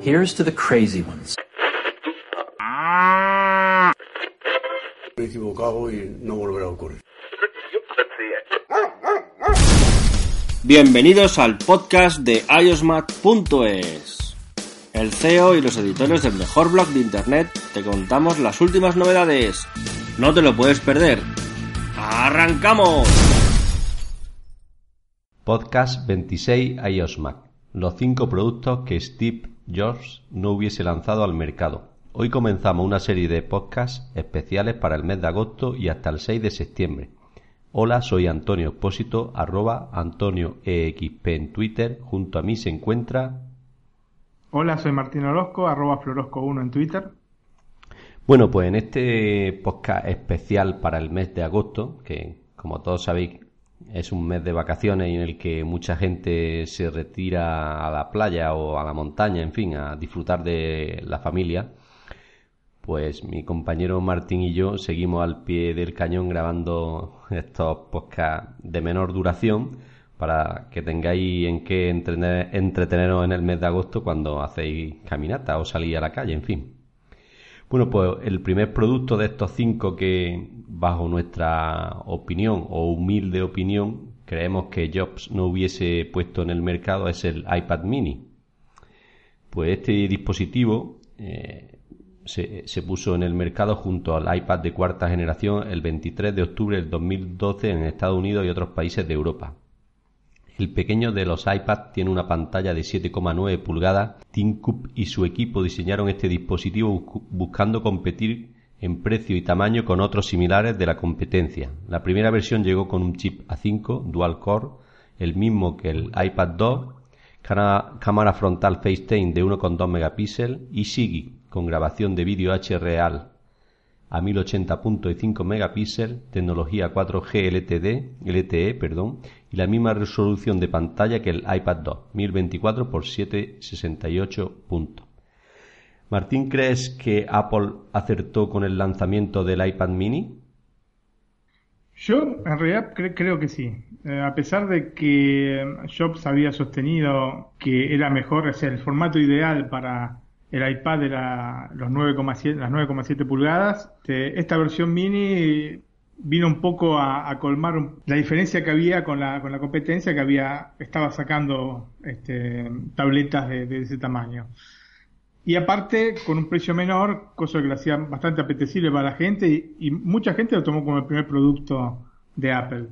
Here's to the crazy ones. Me he equivocado y no volverá a ocurrir. Bienvenidos al podcast de iosmat.es. El CEO y los editores del mejor blog de internet te contamos las últimas novedades. No te lo puedes perder. ¡Arrancamos! Podcast 26 iOSMac. Los 5 productos que Steve Jobs no hubiese lanzado al mercado. Hoy comenzamos una serie de podcasts especiales para el mes de agosto y hasta el 6 de septiembre. Hola, soy Antonio Expósito, arroba Antonio EXP en Twitter. Junto a mí se encuentra... Hola, soy Martín Orozco, arroba Florosco1 en Twitter. Bueno, pues en este podcast especial para el mes de agosto, que como todos sabéis es un mes de vacaciones en el que mucha gente se retira a la playa o a la montaña, en fin, a disfrutar de la familia, pues mi compañero Martín y yo seguimos al pie del cañón grabando estos podcasts de menor duración para que tengáis en qué entreteneros en el mes de agosto cuando hacéis caminata o salís a la calle, en fin. Bueno, pues el primer producto de estos cinco que, bajo nuestra opinión o humilde opinión, creemos que Jobs no hubiese puesto en el mercado es el iPad mini. Pues este dispositivo eh, se, puso en el mercado junto al iPad de cuarta generación el 23 de octubre del 2012 en Estados Unidos y otros países de Europa. El pequeño de los iPad tiene una pantalla de 7,9 pulgadas. Tim Cook y su equipo diseñaron este dispositivo buscando competir en precio y tamaño con otros similares de la competencia. La primera versión llegó con un chip A5 dual core, el mismo que el iPad 2, cámara frontal FaceTime de 1,2 megapíxeles y SIGI con grabación de vídeo HReal a 1080.5 megapíxeles, tecnología 4G LTD, LTE, perdón, la misma resolución de pantalla que el iPad 2, 1024 x 768 puntos. Martín, ¿crees que Apple acertó con el lanzamiento del iPad mini? Yo en realidad creo que sí. Eh, a pesar de que eh, Jobs había sostenido que era mejor, o el formato ideal para el iPad era los 9,7 las 9,7 pulgadas. Este, esta versión mini vino un poco a, colmar la diferencia que había con la, con la competencia que había estaba sacando este, tabletas de, ese tamaño. Y aparte, con un precio menor, cosa que lo hacía bastante apetecible para la gente y, y mucha gente lo tomó como el primer producto de Apple.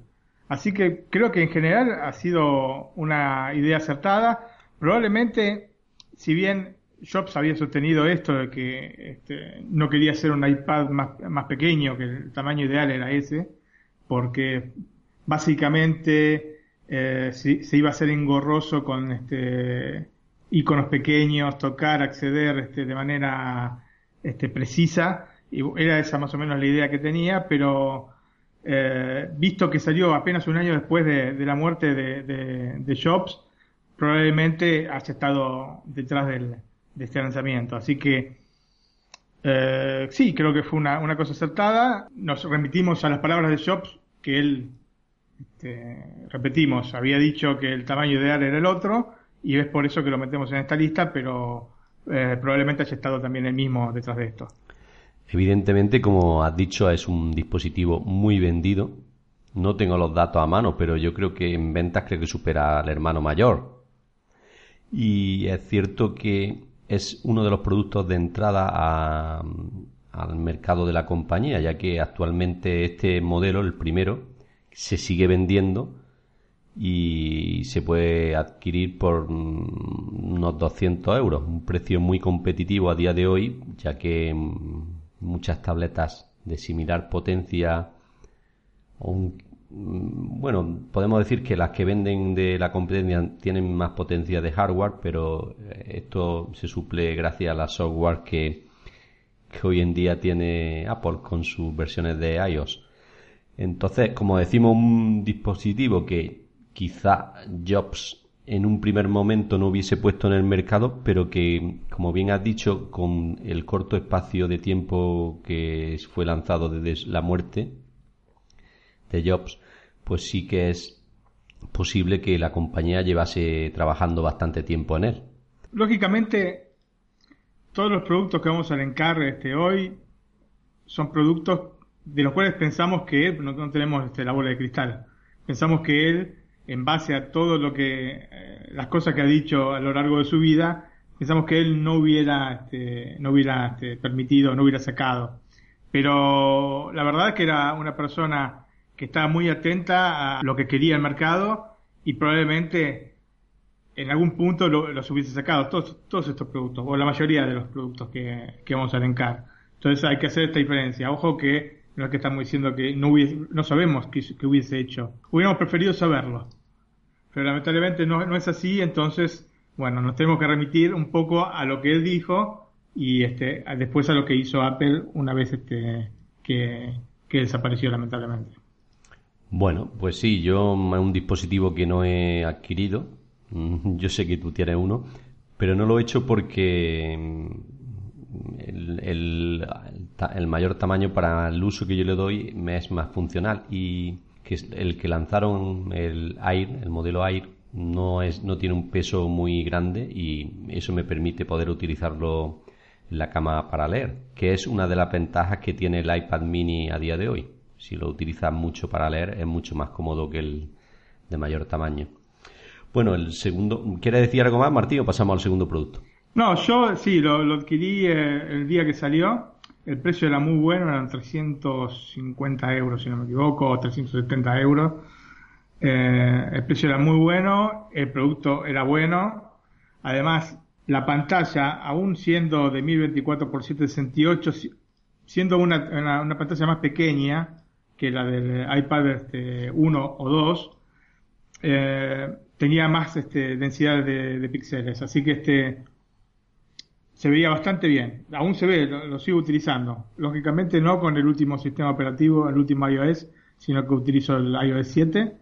Así que creo que en general ha sido una idea acertada. Probablemente, si bien Jobs había sostenido esto de que este, no quería hacer un iPad más, pequeño, que el tamaño ideal era ese, porque básicamente eh, se, iba a hacer engorroso con este, iconos pequeños, tocar, acceder este, de manera este, precisa, y era esa más o menos la idea que tenía, pero eh, visto que salió apenas un año después de, la muerte de, de Jobs, probablemente haya estado detrás del de este lanzamiento. Así que eh, sí, creo que fue una, una, cosa acertada. Nos remitimos a las palabras de Jobs, que él, este, repetimos, había dicho que el tamaño ideal era el otro, y es por eso que lo metemos en esta lista, pero eh, probablemente haya estado también el mismo detrás de esto. Evidentemente, como has dicho, es un dispositivo muy vendido. No tengo los datos a mano, pero yo creo que en ventas creo que supera al hermano mayor. Y es cierto que es uno de los productos de entrada al mercado de la compañía, ya que actualmente este modelo, el primero, se sigue vendiendo y se puede adquirir por unos 200 euros, un precio muy competitivo a día de hoy, ya que muchas tabletas de similar potencia o un Mm, bueno, podemos decir que las que venden de la competencia tienen más potencia de hardware, pero eh, esto se suple gracias a la software que, que hoy en día tiene Apple con sus versiones de iOS. Entonces, como decimos, un dispositivo que quizá Jobs en un primer momento no hubiese puesto en el mercado, pero que, como bien has dicho, con el corto espacio de tiempo que fue lanzado desde la muerte de Jobs, pues sí que es posible que la compañía llevase trabajando bastante tiempo en él. Lógicamente, todos los productos que vamos a elencar este, hoy son productos de los cuales pensamos que él, no, tenemos este, la bola de cristal, pensamos que él, en base a todo lo que, eh, las cosas que ha dicho a lo largo de su vida, pensamos que él no hubiera, este, no hubiera este, permitido, no hubiera sacado. Pero la verdad es que era una persona que estaba muy atenta a lo que quería el mercado y probablemente en algún punto los hubiese sacado todos, todos estos productos, o la mayoría de los productos que, que vamos a elencar. Entonces hay que hacer esta diferencia. Ojo que no es que estamos diciendo que no, hubiese, no sabemos qué, hubiese hecho. Hubiéramos preferido saberlo. Pero lamentablemente no, no es así, entonces, bueno, nos tenemos que remitir un poco a lo que él dijo y este, después a lo que hizo Apple una vez este, que, que desapareció lamentablemente. Bueno, pues sí, yo es un dispositivo que no he adquirido. Mm, yo sé que tú tienes uno, pero no lo he hecho porque mm, el, el, mayor tamaño para el uso que yo le doy me es más funcional y que el que lanzaron el Air, el modelo Air, no es no tiene un peso muy grande y eso me permite poder utilizarlo en la cama para leer, que es una de las ventajas que tiene el iPad mini a día de hoy si lo utilizas mucho para leer, es mucho más cómodo que el de mayor tamaño. Bueno, el segundo, ¿quiere decir algo más, Martín, o pasamos al segundo producto? No, yo sí, lo, adquirí eh, el día que salió. El precio era muy bueno, eran 350 euros, si no me equivoco, o 370 euros. Eh, el precio era muy bueno, el producto era bueno. Además, la pantalla, aún siendo de 1024 x 768, siendo una, una pantalla más pequeña, que la del iPad este, 1 o 2, eh, tenía más este, densidad de, píxeles. Así que este se veía bastante bien. Aún se ve, lo, sigo utilizando. Lógicamente no con el último sistema operativo, el último iOS, sino que utilizo el iOS 7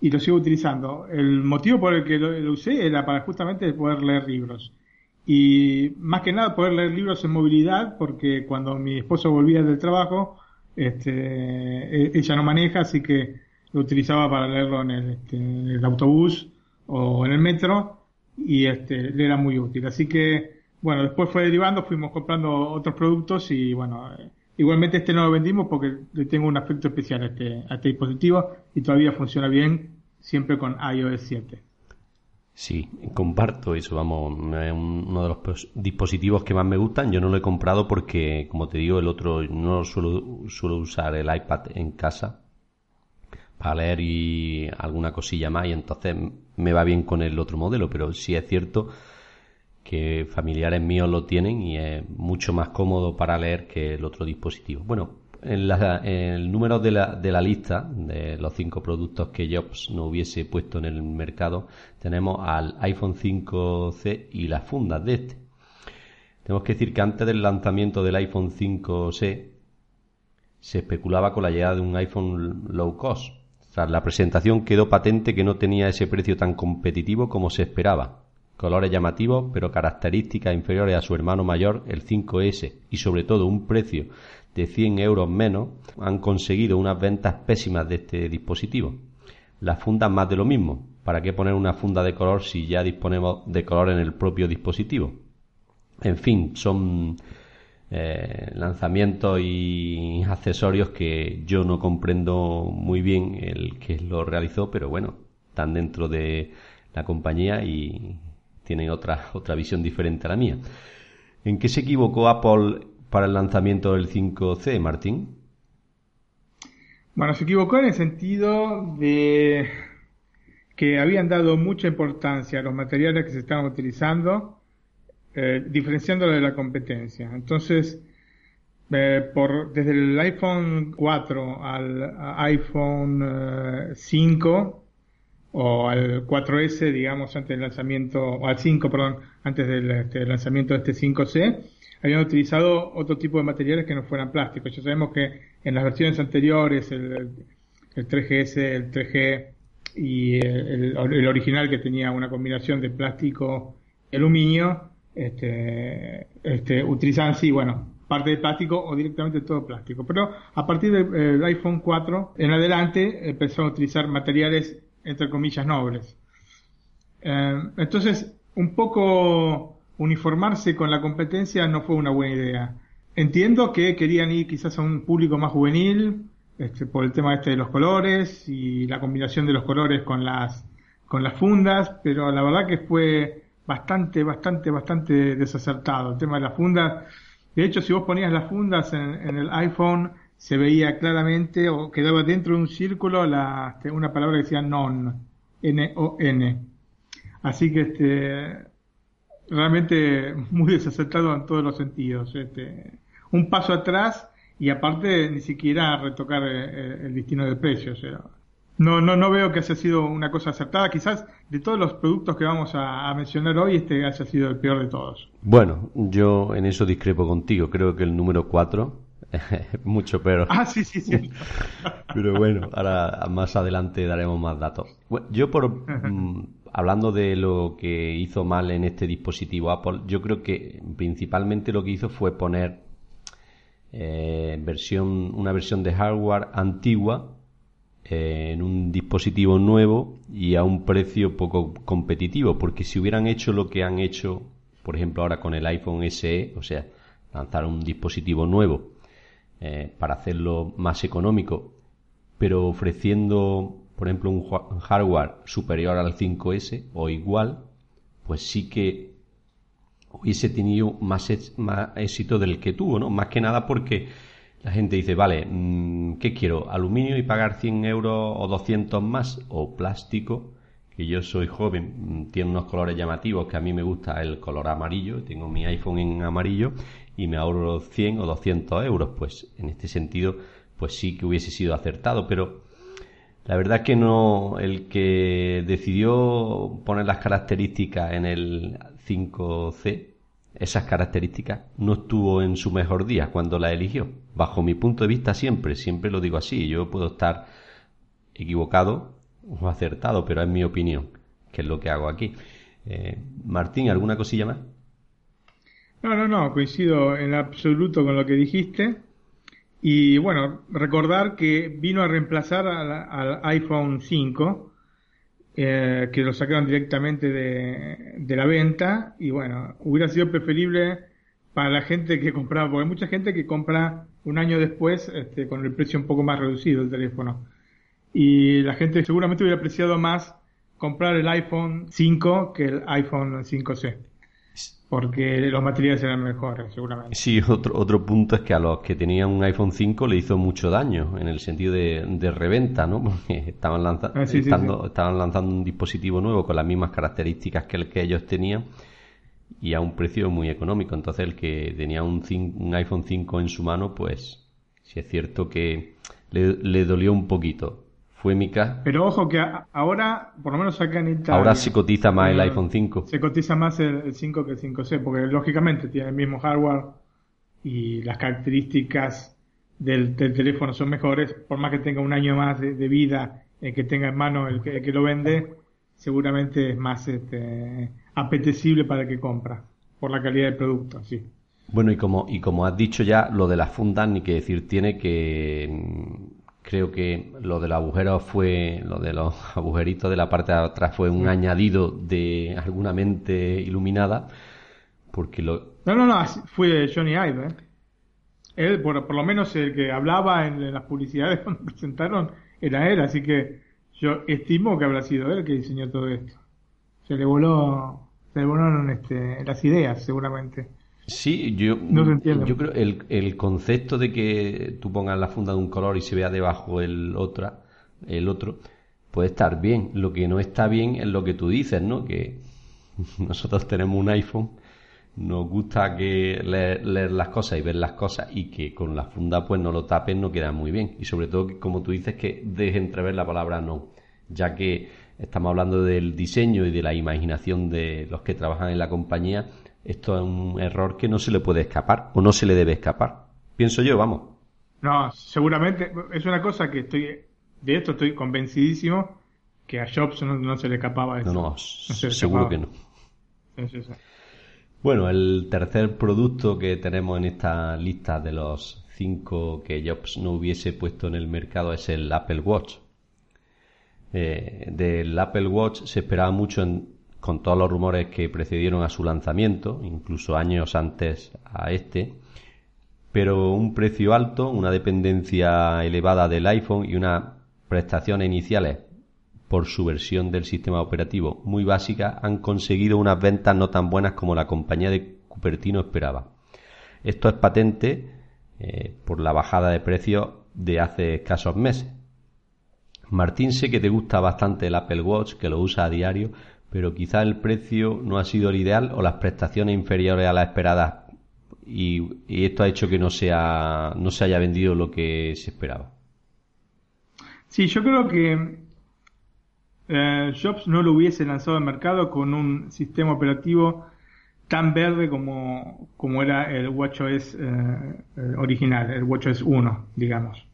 y lo sigo utilizando. El motivo por el que lo, usé era para justamente poder leer libros. Y más que nada poder leer libros en movilidad, porque cuando mi esposo volvía del trabajo, este, e, ella no maneja, así que lo utilizaba para leerlo en el, este, autobús o en el metro y este, le era muy útil. Así que, bueno, después fue derivando, fuimos comprando otros productos y bueno, igualmente este no lo vendimos porque le tengo un aspecto especial a este, a este dispositivo y todavía funciona bien siempre con iOS 7. Sí, comparto eso, vamos, es uno de los dispositivos que más me gustan. Yo no lo he comprado porque, como te digo, el otro no suelo, suelo usar el iPad en casa para leer y alguna cosilla más y entonces me va bien con el otro modelo, pero sí es cierto que familiares míos lo tienen y es mucho más cómodo para leer que el otro dispositivo. Bueno, en, el número de la, de la lista de los cinco productos que Jobs no hubiese puesto en el mercado, tenemos al iPhone 5C y las fundas de este. Tenemos que decir que antes del lanzamiento del iPhone 5C se especulaba con la llegada de un iPhone low cost. Tras la presentación quedó patente que no tenía ese precio tan competitivo como se esperaba. Colores llamativos, pero características inferiores a su hermano mayor, el 5S, y sobre todo un precio de 100 euros menos han conseguido unas ventas pésimas de este dispositivo. Las fundas más de lo mismo. ¿Para qué poner una funda de color si ya disponemos de color en el propio dispositivo? En fin, son eh, lanzamientos y accesorios que yo no comprendo muy bien el que lo realizó, pero bueno, están dentro de la compañía y tienen otra, otra visión diferente a la mía. ¿En qué se equivocó Apple para el lanzamiento del 5C, Martín? Bueno, se equivocó en el sentido de que habían dado mucha importancia a los materiales que se estaban utilizando, eh, diferenciándolo de la competencia. Entonces, eh, por, desde el iPhone 4 al iPhone 5 eh, o al 4S, digamos, antes del lanzamiento, o al 5, perdón, antes del este, lanzamiento de este 5C, habían utilizado otro tipo de materiales que no fueran plásticos. Ya sabemos que en las versiones anteriores, el, 3GS, el 3G y el, original que tenía una combinación de plástico y aluminio, este, este, utilizaban sí, bueno, parte de plástico o directamente todo plástico. Pero a partir del iPhone 4 en adelante empezaron a utilizar materiales entre comillas nobles. Eh, entonces, un poco uniformarse con la competencia no fue una buena idea. Entiendo que querían ir quizás a un público más juvenil, este, por el tema este de los colores y la combinación de los colores con las, con las fundas, pero la verdad que fue bastante, bastante, bastante desacertado el tema de las fundas. De hecho, si vos ponías las fundas en, el iPhone, se veía claramente o quedaba dentro de un círculo la, este, una palabra que decía non, N-O-N. Así que este, realmente muy desacertado en todos los sentidos. Este, un paso atrás y aparte ni siquiera retocar eh, eh, el destino del precio. O sea, no, no, no veo que haya sido una cosa acertada. Quizás de todos los productos que vamos a, mencionar hoy, este haya sido el peor de todos. Bueno, yo en eso discrepo contigo. Creo que el número 4 es mucho peor. Ah, sí, sí, sí. Pero bueno, ahora más adelante daremos más datos. yo por... Hablando de lo que hizo mal en este dispositivo Apple, yo creo que principalmente lo que hizo fue poner eh, versión, una versión de hardware antigua eh, en un dispositivo nuevo y a un precio poco competitivo, porque si hubieran hecho lo que han hecho, por ejemplo, ahora con el iPhone SE, o sea, lanzar un dispositivo nuevo eh, para hacerlo más económico, pero ofreciendo, por ejemplo, un hardware superior al 5S o igual, pues sí que hubiese tenido más, éxito del que tuvo, ¿no? Más que nada porque la gente dice, vale, mm, ¿qué quiero? ¿Aluminio y pagar 100 euros o 200 más? ¿O plástico? Que yo soy joven, mm, tiene unos colores llamativos que a mí me gusta el color amarillo, tengo mi iPhone en amarillo y me ahorro 100 o 200 euros. Pues en este sentido, pues sí que hubiese sido acertado, pero la verdad es que no, el que decidió poner las características en el 5C, esas características, no estuvo en su mejor día cuando la eligió. Bajo mi punto de vista siempre, siempre lo digo así. Yo puedo estar equivocado o acertado, pero es mi opinión, que es lo que hago aquí. Eh, Martín, ¿alguna cosilla más? No, no, no, coincido en absoluto con lo que dijiste. Y bueno, recordar que vino a reemplazar al, iPhone 5, eh, que lo sacaron directamente de, la venta. Y bueno, hubiera sido preferible para la gente que compraba, porque hay mucha gente que compra un año después este, con el precio un poco más reducido del teléfono. Y la gente seguramente hubiera apreciado más comprar el iPhone 5 que el iPhone 5C porque los materiales eran mejores, seguramente. Sí, otro, otro punto es que a los que tenían un iPhone 5 le hizo mucho daño en el sentido de, reventa, ¿no? Porque estaban, lanzando ah, estaban lanzando un dispositivo nuevo con las mismas características que el que ellos tenían y a un precio muy económico. Entonces, el que tenía un, un iPhone 5 en su mano, pues sí es cierto que le, le dolió un poquito. Pero ojo que ahora, por lo menos acá en Italia. Ahora se cotiza más el iPhone 5. Se cotiza más el, 5 que el 5C, porque lógicamente tiene el mismo hardware y las características del, teléfono son mejores. Por más que tenga un año más de, vida, el que tenga en mano el que, lo vende, seguramente es más este, apetecible para el que compra, por la calidad del producto, sí. Bueno, y como, y como has dicho ya, lo de las fundas, ni que decir tiene que Creo que lo del agujero fue, lo de los agujeritos de la parte de atrás fue un añadido de alguna mente iluminada, porque lo... No, no, no, fue Johnny Ive, ¿eh? Él, por, por, lo menos el que hablaba en, las publicidades cuando presentaron, era él, así que yo estimo que habrá sido él que diseñó todo esto. Se le voló, se le volaron este, las ideas, seguramente. Sí, yo, yo creo el, el concepto de que tú pongas la funda de un color y se vea debajo el, otra, el otro puede estar bien. Lo que no está bien es lo que tú dices, ¿no? Que nosotros tenemos un iPhone, nos gusta que leer, las cosas y ver las cosas y que con la funda pues no lo tapen no queda muy bien. Y sobre todo, como tú dices, que deje entrever la palabra no, ya que estamos hablando del diseño y de la imaginación de los que trabajan en la compañía esto es un error que no se le puede escapar o no se le debe escapar. Pienso yo, vamos. No, seguramente es una cosa que estoy, de esto estoy convencidísimo que a Jobs no, se le escapaba eso. No, no, seguro que no. Bueno, el tercer producto que tenemos en esta lista de los cinco que Jobs no hubiese puesto en el mercado es el Apple Watch. Eh, del Apple Watch se esperaba mucho en con todos los rumores que precedieron a su lanzamiento, incluso años antes a este, pero un precio alto, una dependencia elevada del iPhone y unas prestaciones iniciales por su versión del sistema operativo muy básica han conseguido unas ventas no tan buenas como la compañía de Cupertino esperaba. Esto es patente eh, por la bajada de precios de hace escasos meses. Martín, sé que te gusta bastante el Apple Watch, que lo usa a diario, pero quizá el precio no ha sido el ideal o las prestaciones inferiores a las esperadas y, esto ha hecho que no, sea, no se haya vendido lo que se esperaba. Sí, yo creo que eh, Jobs no lo hubiese lanzado al mercado con un sistema operativo tan verde como, como era el WatchOS eh, original, el WatchOS 1, digamos.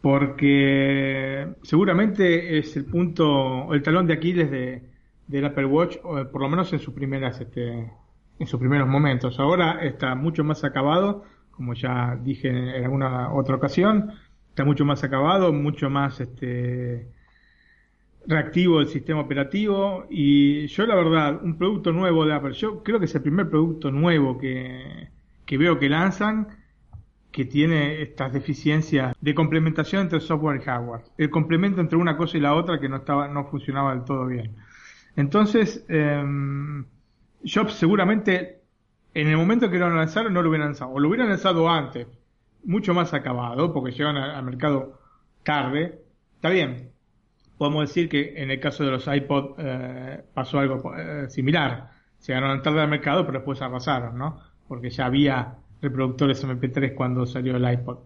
Porque seguramente es el punto, el talón de Aquiles de, del Apple Watch, por lo menos en sus primeras este, en sus primeros momentos. Ahora está mucho más acabado, como ya dije en alguna otra ocasión, está mucho más acabado, mucho más este, reactivo el sistema operativo y yo la verdad, un producto nuevo de Apple, yo creo que es el primer producto nuevo que, que veo que lanzan que tiene estas deficiencias de complementación entre software y hardware. El complemento entre una cosa y la otra que no estaba, no funcionaba del todo bien. Entonces, eh, Jobs seguramente en el momento que lo lanzaron no lo hubieran lanzado, o lo hubieran lanzado antes, mucho más acabado, porque llegan al mercado tarde. Está bien, podemos decir que en el caso de los iPod eh, pasó algo eh, similar. Llegaron tarde al mercado, pero después arrasaron, ¿no? Porque ya había reproductores MP3 cuando salió el iPod.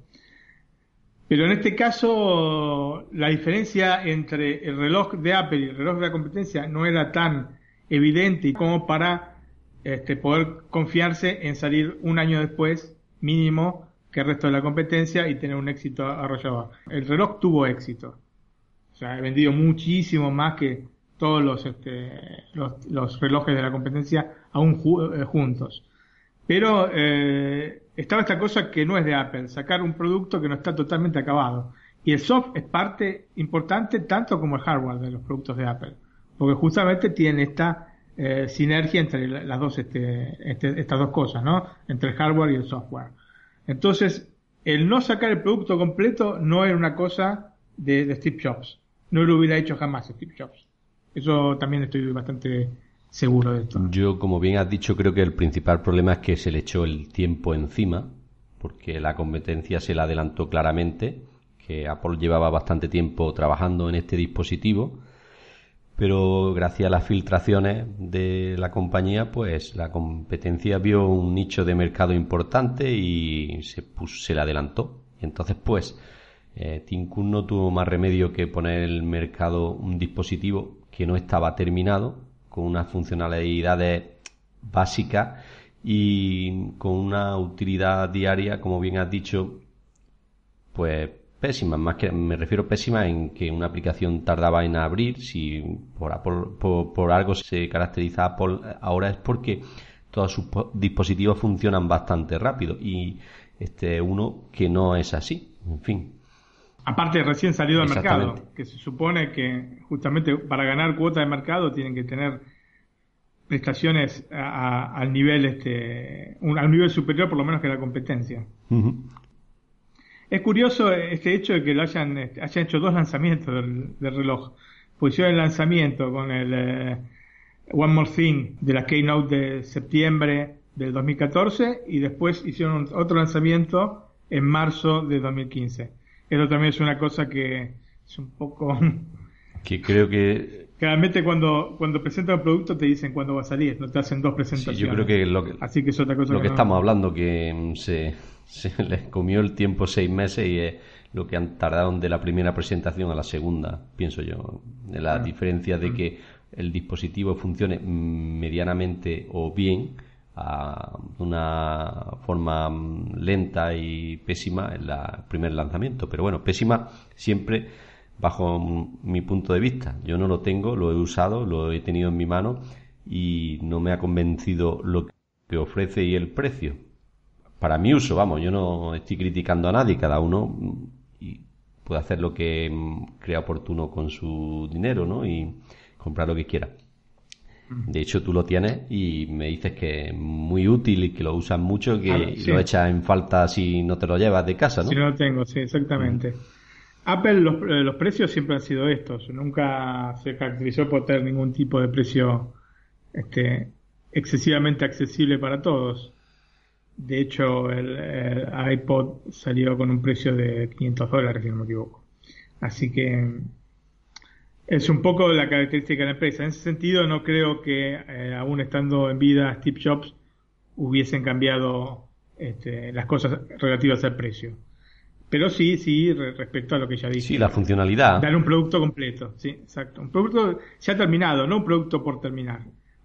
Pero en este caso, la diferencia entre el reloj de Apple y el reloj de la competencia no era tan evidente como para este, poder confiarse en salir un año después mínimo que el resto de la competencia y tener un éxito arrollador. El reloj tuvo éxito. O sea, he vendido muchísimo más que todos los, este, los, relojes de la competencia aún eh, juntos. Pero eh, estaba esta cosa que no es de Apple, sacar un producto que no está totalmente acabado. Y el soft es parte importante tanto como el hardware de los productos de Apple porque justamente tiene esta eh, sinergia entre las dos, este, este, estas dos cosas, ¿no? Entre el hardware y el software. Entonces, el no sacar el producto completo no era una cosa de, Steve Jobs. No lo hubiera hecho jamás Steve Jobs. Eso también estoy bastante seguro de. Yo, como bien has dicho, creo que el principal problema es que se le echó el tiempo encima, porque la competencia se la adelantó claramente, que Apple llevaba bastante tiempo trabajando en este dispositivo pero gracias a las filtraciones de la compañía, pues la competencia vio un nicho de mercado importante y se, se le adelantó. Entonces, pues, eh, Tim no tuvo más remedio que poner en el mercado un dispositivo que no estaba terminado, con unas funcionalidades básicas y con una utilidad diaria, como bien has dicho, pues pésimas, más que me refiero pésima en que una aplicación tardaba en abrir, si por, por, algo se caracteriza Apple ahora es porque todos sus dispositivos funcionan bastante rápido y este uno que no es así, en fin. Aparte recién salido al mercado, que se supone que justamente para ganar cuota de mercado tienen que tener prestaciones al nivel este un, al nivel superior por lo menos que la competencia. Es curioso este hecho de que lo hayan, este, hayan hecho dos lanzamientos del, reloj. Pues el lanzamiento con el eh, One More Thing de la Keynote de septiembre del 2014 y después hicieron otro lanzamiento en marzo de 2015. Eso también es una cosa que es un poco... que creo que... Realmente cuando, cuando presentan el producto te dicen cuándo va a salir, no te hacen dos presentaciones. yo creo que lo que, Así que es otra cosa lo que, estamos hablando, que mm, se se les comió el tiempo seis meses y es lo que han tardado de la primera presentación a la segunda, pienso yo. La diferencia de que el dispositivo funcione medianamente o bien a una forma lenta y pésima en el primer lanzamiento. Pero bueno, pésima siempre bajo mi punto de vista. Yo no lo tengo, lo he usado, lo he tenido en mi mano y no me ha convencido lo que ofrece y el precio para mi uso, vamos, yo no estoy criticando a nadie, cada uno mm, puede hacer lo que mm, crea oportuno con su dinero, ¿no? Y comprar lo que quiera. De hecho, tú lo tienes y me dices que es muy útil y que lo usas mucho, que Ah, sí. lo echas en falta si no te lo llevas de casa, ¿no? Si no lo tengo, sí, exactamente. Apple, los, eh, los precios siempre han sido estos. Nunca se caracterizó por tener ningún tipo de precio este, excesivamente accesible para todos. De hecho, el, el iPod salió con un precio de 500 dólares, si no me equivoco. Así que es un poco la característica de la empresa. En ese sentido, no creo que, eh, aún estando en vida Steve Jobs, hubiesen cambiado este, las cosas relativas al precio. Pero sí, sí, re- respecto a lo que ya dije. Sí, la funcionalidad. Dar un producto completo, sí, exacto. Un producto ya terminado, no un producto por terminar.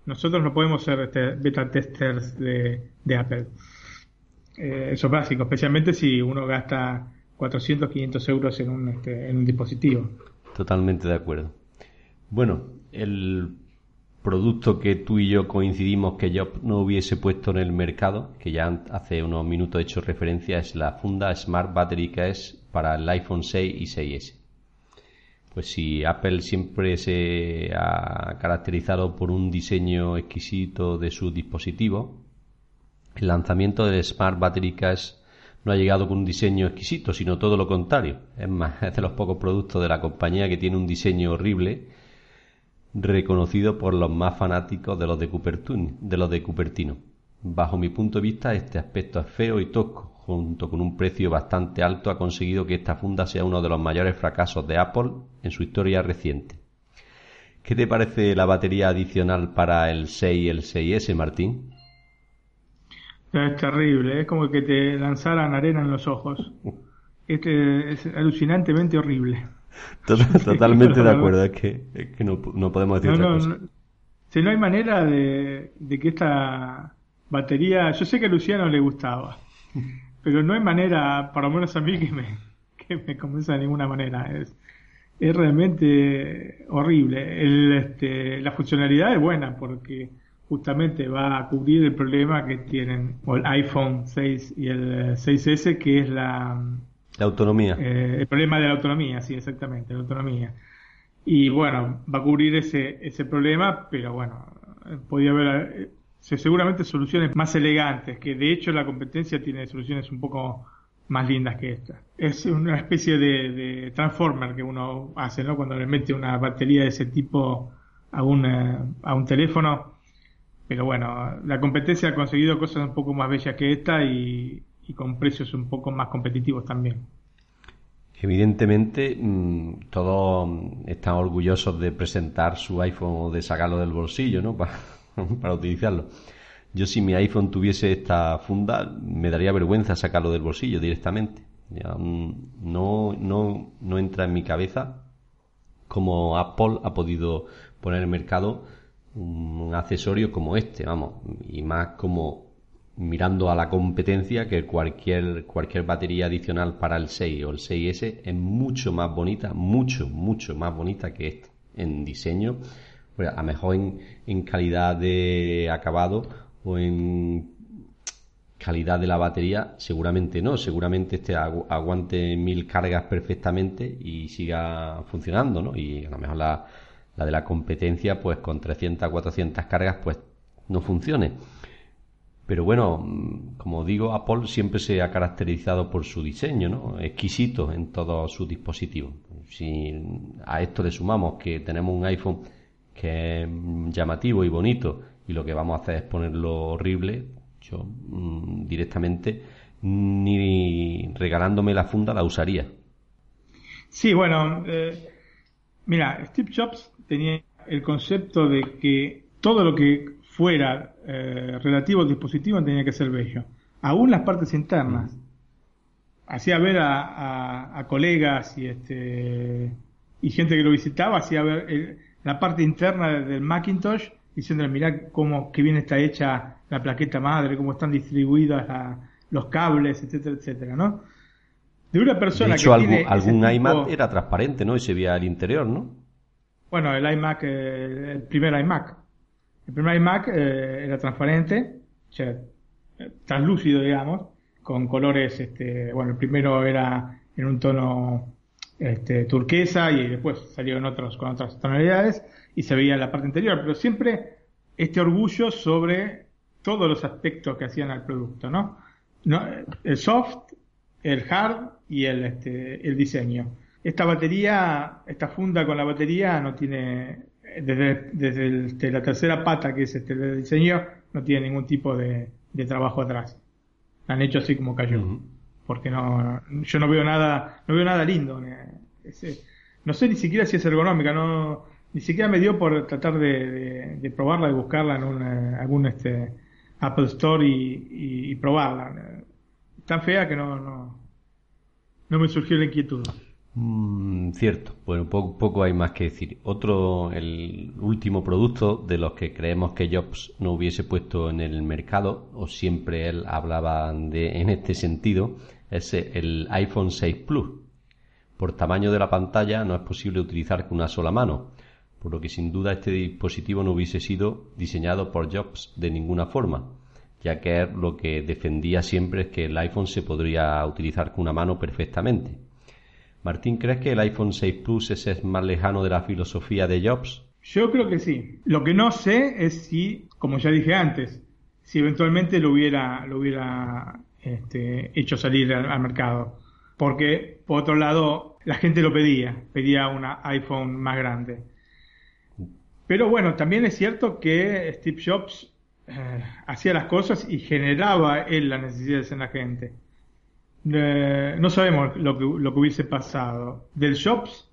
Nosotros no podemos ser este, beta testers de, de Apple. Eh, eso es básico, especialmente si uno gasta 400, 500 euros en un, este, en un dispositivo. Totalmente de acuerdo. Bueno, el producto que tú y yo coincidimos que yo no hubiese puesto en el mercado, que ya hace unos minutos he hecho referencia, es la funda Smart Battery Case para el iPhone 6 y 6S. Pues si Apple siempre se ha caracterizado por un diseño exquisito de sus dispositivos, el lanzamiento del Smart Battery Case no ha llegado con un diseño exquisito, sino todo lo contrario. Es más, es de los pocos productos de la compañía que tiene un diseño horrible, reconocido por los más fanáticos de los de, Cupertino, de los de Cupertino. Bajo mi punto de vista, este aspecto es feo y tosco. Junto con un precio bastante alto, ha conseguido que esta funda sea uno de los mayores fracasos de Apple en su historia reciente. ¿Qué te parece la batería adicional para el 6 y el 6S, Martín? Es terrible, es como que te lanzaran arena en los ojos. Este es alucinantemente horrible. Tot- Totalmente de acuerdo, es que, es que no, no podemos decir No, otra cosa. no. Si no hay manera de, de que esta batería, yo sé que a Luciano le gustaba, pero no hay manera, por lo menos a mí, que me, que me convenza de ninguna manera. Es, es realmente horrible. El, este, la funcionalidad es buena porque justamente va a cubrir el problema que tienen o el iPhone 6 y el 6S, que es la, La autonomía. eh, el problema de la autonomía, sí, exactamente, la autonomía. Y bueno, va a cubrir ese, ese problema, pero bueno, podía haber eh, se- seguramente soluciones más elegantes, que de hecho la competencia tiene soluciones un poco más lindas que esta. Es una especie de, de transformer que uno hace, ¿no? Cuando le mete una batería de ese tipo a un, eh, a un teléfono. Pero bueno, la competencia ha conseguido cosas un poco más bellas que esta y, y con precios un poco más competitivos también. Evidentemente, mm, todos mm, están orgullosos de presentar su iPhone o de sacarlo del bolsillo, ¿no? Para, utilizarlo. Yo si mi iPhone tuviese esta funda, me daría vergüenza sacarlo del bolsillo directamente. Ya, mm, no, no, no entra en mi cabeza cómo Apple ha podido poner en el mercado un accesorio como este, vamos, y más como mirando a la competencia que cualquier cualquier batería adicional para el 6 o el 6S es mucho más bonita, mucho, mucho más bonita que esta en diseño, pues, a mejor en, en calidad de acabado o en calidad de la batería, seguramente no, seguramente este agu- aguante mil cargas perfectamente y siga funcionando, ¿no? Y a lo mejor la, la de la competencia, pues con 300, 400 cargas, pues no funcione. Pero bueno, mm, como digo, Apple siempre se ha caracterizado por su diseño, ¿no? Exquisito en todos sus dispositivos. Si a esto le sumamos que tenemos un iPhone que es mm, llamativo y bonito y lo que vamos a hacer es ponerlo horrible, yo mm, directamente ni regalándome la funda la usaría. Sí, bueno, eh, mira, Steve Jobs tenía el concepto de que todo lo que fuera eh, relativo al dispositivo tenía que ser bello, aún las partes internas. Hacía ver a, a- a colegas y este y gente que lo visitaba, hacía ver el- la parte interna del Macintosh, diciéndole, mirá cómo que bien está hecha la plaqueta madre, cómo están distribuidas la- los cables, etcétera, etcétera, ¿no? De una persona De hecho, que algún, tiene algún tipo- iMac era transparente, ¿no? Y se veía el interior, ¿no? Bueno, el iMac, eh, el primer iMac. El primer iMac eh, era transparente, o sea, eh, translúcido, digamos, con colores, este, bueno, el primero era en un tono este, turquesa y después salió otros, con otras tonalidades y se veía la parte interior, pero siempre este orgullo sobre todos los aspectos que hacían al producto, ¿no? no el soft, el hard y el, este, el diseño. Esta batería, esta funda con la batería no tiene, desde, desde este, la tercera pata que es este, el diseño, no tiene ningún tipo de, de trabajo atrás. La han hecho así como cayó. Porque no, yo no veo nada, no veo nada lindo. no sé ni siquiera si es ergonómica, no, ni siquiera me dio por tratar de, de, probarla, de buscarla en un, algún este, Apple Store y, y, probarla. Tan fea que no, no, no me surgió la inquietud. Mm, cierto, bueno, poco, poco, hay más que decir. Otro, el último producto de los que creemos que Jobs no hubiese puesto en el mercado, o siempre él hablaba de, en este sentido, es el iPhone 6 Plus. Por tamaño de la pantalla no es posible utilizar con una sola mano, por lo que sin duda este dispositivo no hubiese sido diseñado por Jobs de ninguna forma, ya que lo que defendía siempre es que el iPhone se podría utilizar con una mano perfectamente. Martín, ¿crees que el iPhone 6 Plus es más lejano de la filosofía de Jobs? Yo creo que sí. Lo que no sé es si, como ya dije antes, si eventualmente lo hubiera, este, hecho salir al, mercado. Porque, por otro lado, la gente lo pedía, pedía un iPhone más grande. Pero bueno, también es cierto que Steve Jobs eh, hacía las cosas y generaba él las necesidades en la gente no sabemos lo que, lo que hubiese pasado. Del Shops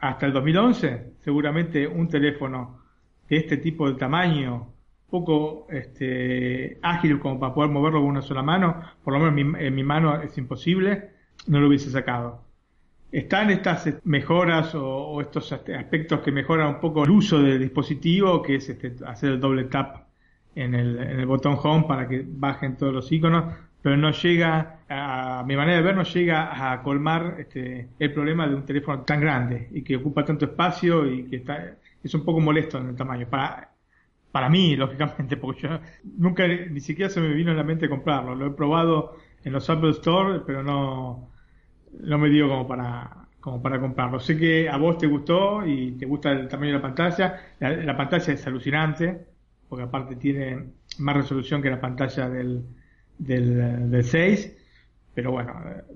hasta el 2011, seguramente un teléfono de este tipo de tamaño, poco este, ágil como para poder moverlo con una sola mano, por lo menos en mi, mano es imposible, no lo hubiese sacado. Están estas mejoras o, estos aspectos que mejoran un poco el uso del dispositivo, que es este, hacer el doble tap en el, en el botón home para que bajen todos los iconos, pero no llega, a, mi manera de ver, no llega a colmar este, el problema de un teléfono tan grande y que ocupa tanto espacio y que está, es un poco molesto en el tamaño. Para, para mí, lógicamente, porque yo nunca, ni siquiera se me vino en la mente comprarlo. Lo he probado en los Apple Store, pero no, no me dio como para, como para comprarlo. Sé que a vos te gustó y te gusta el tamaño de la pantalla. la pantalla es alucinante, porque aparte tiene más resolución que la pantalla del, del, del 6, pero bueno,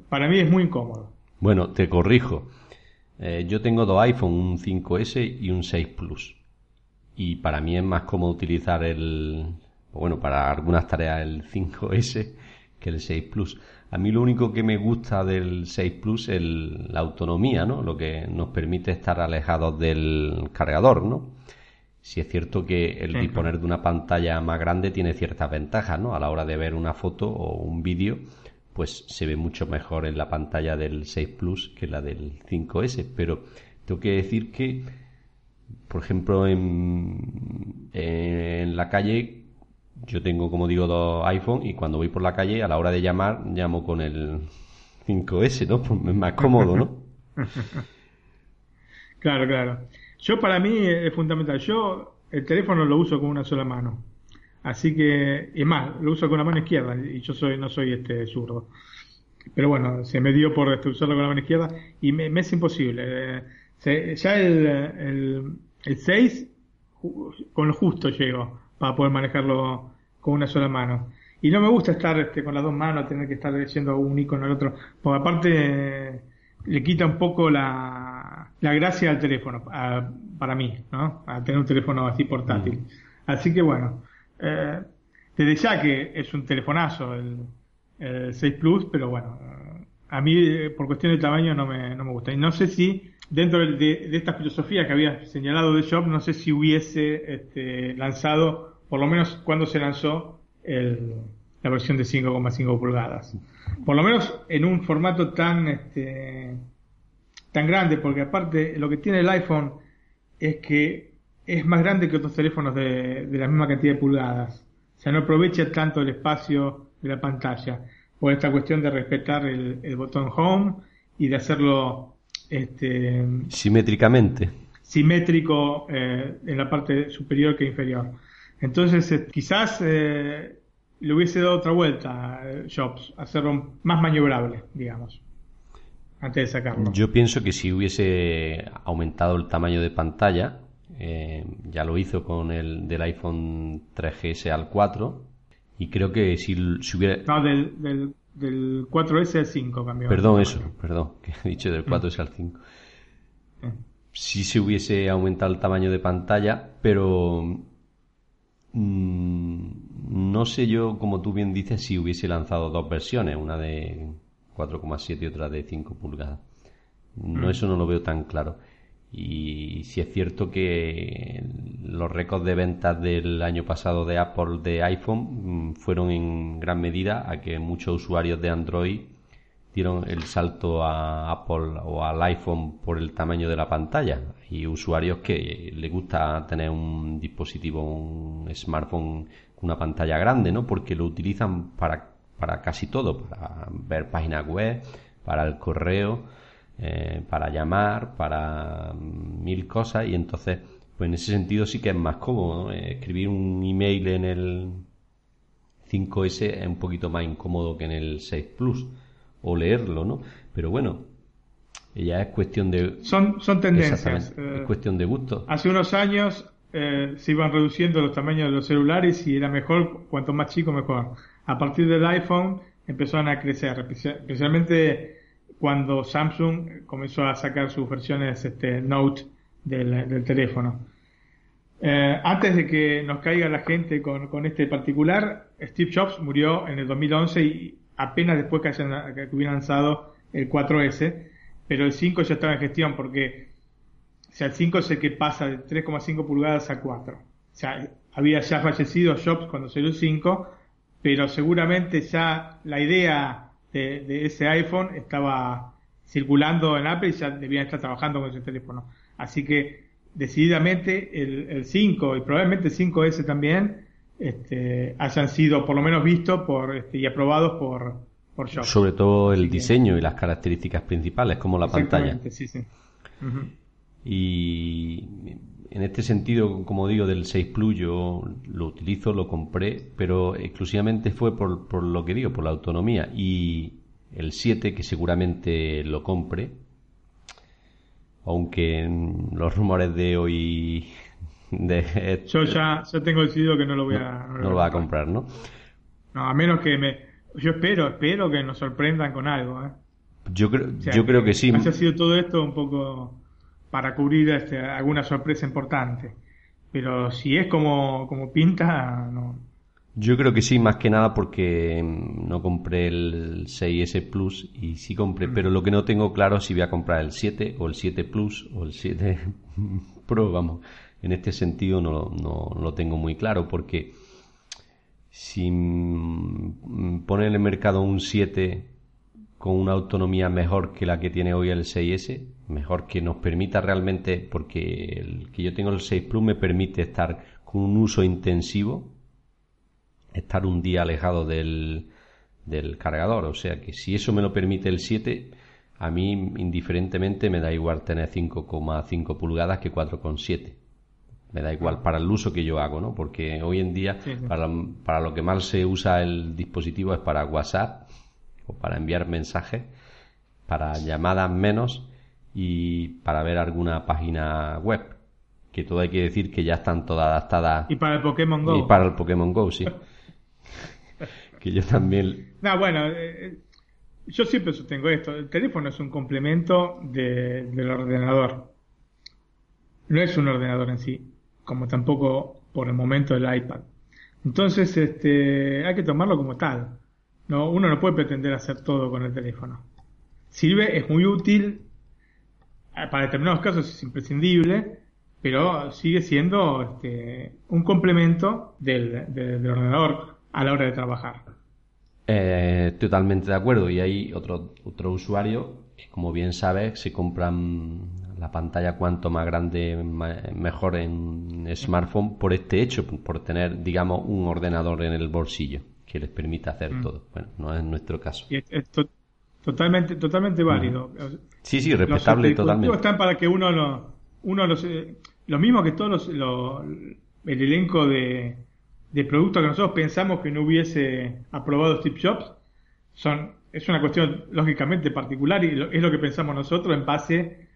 para mí es muy incómodo. Bueno, te corrijo. Eh, yo tengo dos iPhone, un 5S y un 6 Plus. Y para mí es más cómodo utilizar el, bueno, para algunas tareas el 5S que el 6 Plus. A mí lo único que me gusta del 6 Plus es la autonomía, ¿no? Lo que nos permite estar alejados del cargador, ¿no? Si es cierto que el disponer de una pantalla más grande tiene ciertas ventajas, ¿no? A la hora de ver una foto o un vídeo, pues se ve mucho mejor en la pantalla del 6 Plus que la del 5S. Pero tengo que decir que, por ejemplo, en, en la calle, yo tengo, como digo, dos iPhone y cuando voy por la calle, a la hora de llamar, llamo con el 5S, ¿no? Pues es más cómodo, ¿no? claro, claro. Yo para mí es fundamental. Yo el teléfono lo uso con una sola mano. Así que, es más, lo uso con la mano izquierda y yo soy no soy este zurdo. Pero bueno, se me dio por este, usarlo con la mano izquierda y me, es imposible. Eh, ya el, el, el 6 con lo justo llego para poder manejarlo con una sola mano. Y no me gusta estar este, con las dos manos, tener que estar leyendo un icono al otro, porque aparte le quita un poco la, la gracia al teléfono, para mí, ¿no? A tener un teléfono así portátil. Mm. Así que bueno, eh, desde ya que es un telefonazo el, el 6 Plus, pero bueno, a mí eh, por cuestión de tamaño no me, no me gusta. Y no sé si dentro de, de esta filosofía que había señalado de Shop, no sé si hubiese este, lanzado, por lo menos cuando se lanzó, la versión de 5,5 pulgadas. Por lo menos en un formato tan, este, tan grande, porque aparte lo que tiene el iPhone es que es más grande que otros teléfonos de, la misma cantidad de pulgadas. O sea, no aprovecha tanto el espacio de la pantalla por esta cuestión de respetar el, botón home y de hacerlo este, simétricamente simétrico eh, en la parte superior que inferior. Entonces, eh, quizás eh, le hubiese dado otra vuelta a Jobs, hacerlo más maniobrable, digamos, antes de sacarlo. Yo pienso que si hubiese aumentado el tamaño de pantalla, Eh, ya lo hizo con el del iPhone 3GS al 4 y creo que si, si hubiera... No, del, del, del 4S al 5 cambió. Perdón, eso, perdón, que he dicho del 4S al 5. Si se hubiese aumentado el tamaño de pantalla, pero mm, no sé yo, como tú bien dices, si hubiese lanzado dos versiones, una de 4,7 y otra de 5 pulgadas. No, eso no lo veo tan claro. Y si es cierto que los récords de ventas del año pasado de Apple de iPhone mm, fueron en gran medida a que muchos usuarios de Android dieron el salto a Apple o al iPhone por el tamaño de la pantalla y usuarios que les gusta tener un dispositivo, un smartphone con una pantalla grande, ¿no? Porque lo utilizan para, para casi todo, para ver páginas web, para el correo, eh, para llamar, para mil cosas y entonces, pues en ese sentido sí que es más cómodo. Eh, escribir un email en el 5S es un poquito más incómodo que en el 6 Plus o leerlo, ¿no? Pero bueno, ya es cuestión de... Son, son tendencias. es eh, cuestión de gusto. Hace unos años se iban reduciendo los tamaños de los celulares y era mejor, cuanto más chico mejor. A partir del iPhone empezaron a crecer, especialmente cuando Samsung comenzó a sacar sus versiones este, Note del, teléfono. Eh, antes de que nos caiga la gente con, este particular, Steve Jobs murió en el 2011 y apenas después que, hayan, que hubiera lanzado el 4S, pero el 5 ya estaba en gestión porque o sea, el 5 es el que pasa de 3,5 pulgadas a 4. O sea, había ya fallecido Jobs cuando salió el 5, pero seguramente ya la idea de, ese iPhone estaba circulando en Apple y ya debían estar trabajando con ese teléfono. Así que decididamente el, 5 y probablemente el 5S también este, hayan sido por lo menos vistos por, este, y aprobados por, por Sobre todo el diseño y las características principales, como la pantalla. Sí, sí. Y en este sentido, como digo, del 6 Plus yo lo utilizo, lo compré, pero exclusivamente fue por, por lo que digo, por la autonomía. Y el 7, que seguramente lo compre, aunque los rumores de hoy... De, yo ya, tengo decidido que no lo voy a... No, lo, va a comprar, ¿no? No, a menos que me... Yo espero, espero que nos sorprendan con algo, ¿eh? Yo creo, yo creo que sí. Haya sido todo esto un poco para cubrir este, alguna sorpresa importante. Pero si es como, como pinta, no. Yo creo que sí, más que nada porque mm, no compré el 6S Plus y sí compré, mm. pero lo que no tengo claro es si voy a comprar el 7 o el 7 Plus o el 7 Pro, vamos. En este sentido no, no, lo tengo muy claro porque si mm, pone en el mercado un 7 con una autonomía mejor que la que tiene hoy el 6S, mejor que nos permita realmente, porque el que yo tengo el 6 Plus me permite estar con un uso intensivo, estar un día alejado del, del cargador, o sea que si eso me lo permite el 7, a mí indiferentemente me da igual tener 5,5 pulgadas que 4,7 me da igual para el uso que yo hago, ¿no? Porque hoy en día Para, para, lo que más se usa el dispositivo es para WhatsApp para enviar mensajes, para llamadas menos y para ver alguna página web. Que todo hay que decir que ya están todas adaptadas. Y para el Pokémon Go. Y para el Pokémon Go, sí. que yo también. No, bueno, eh, eh, yo siempre sostengo esto. El teléfono es un complemento del ordenador. No es un ordenador en sí, como tampoco por el momento el iPad. Entonces, este, hay que tomarlo como tal. No, uno no puede pretender hacer todo con el teléfono. Sirve, es muy útil, eh, para determinados casos es imprescindible, pero sigue siendo este, un complemento del, ordenador a la hora de trabajar. Eh, totalmente de acuerdo. Y hay otro, otro usuario que, como bien sabes, se compran la pantalla cuanto más grande mejor en smartphone por este hecho, por tener, digamos, un ordenador en el bolsillo que les permita hacer mm. todo. Bueno, no es nuestro caso. es, totalmente, totalmente válido. Sí, sí, respetable los totalmente. están para que uno lo, uno los, eh, lo mismo que todos los, el elenco de, de productos que nosotros pensamos que no hubiese aprobado Steve Jobs, son, es una cuestión lógicamente particular y es lo que pensamos nosotros en base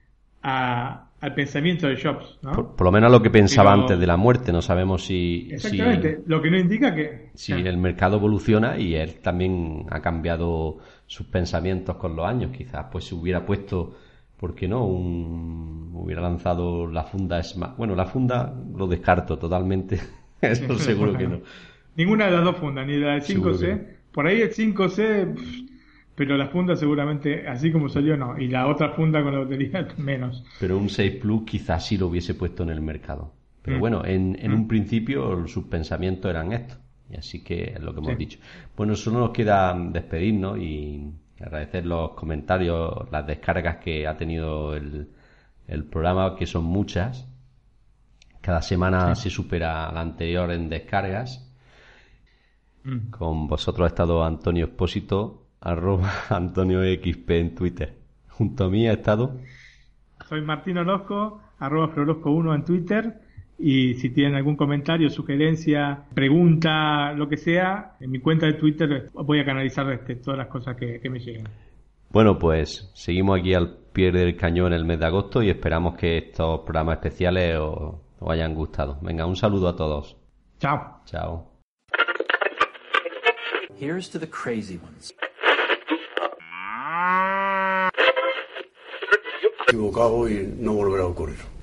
a, al pensamiento de Jobs, ¿no? Por, por lo menos lo que pensaba Pero- antes de la muerte. No sabemos si, si, Exactamente, lo que no indica que... si el mercado evoluciona y él también ha cambiado sus pensamientos con los años. Quizás pues se hubiera puesto, ¿por qué no? Un, hubiera lanzado la funda Smart. Bueno, la funda lo descarto totalmente. Eso seguro que no. Ninguna de las dos fundas, ni la del Seguro 5C. que no. Por ahí el 5C, pff, pero la funda seguramente, así como salió, no. Y la otra funda con la batería, menos. Pero un 6 Plus quizás sí lo hubiese puesto en el mercado. Pero Mm. bueno, en, en un principio sus pensamientos eran estos. Y así que es lo que hemos Sí. dicho. Bueno, solo nos queda despedirnos y agradecer los comentarios, las descargas que ha tenido el, el programa, que son muchas. Cada semana se supera la anterior en descargas. Mm. Con vosotros ha estado Antonio Expósito, arroba Antonio XP en Twitter. Junto a mí ha estado Soy Martín Orozco, arroba Florosco1 en Twitter. Y si tienen algún comentario, sugerencia, pregunta, lo que sea, en mi cuenta de Twitter voy a canalizar este, todas las cosas que, que me lleguen. Bueno, pues seguimos aquí al pie del cañón el mes de agosto y esperamos que estos programas especiales os, os hayan gustado. Venga, un saludo a todos. Chao. Chao. Here's to the crazy ones. Equivocado y no volverá a ocurrir.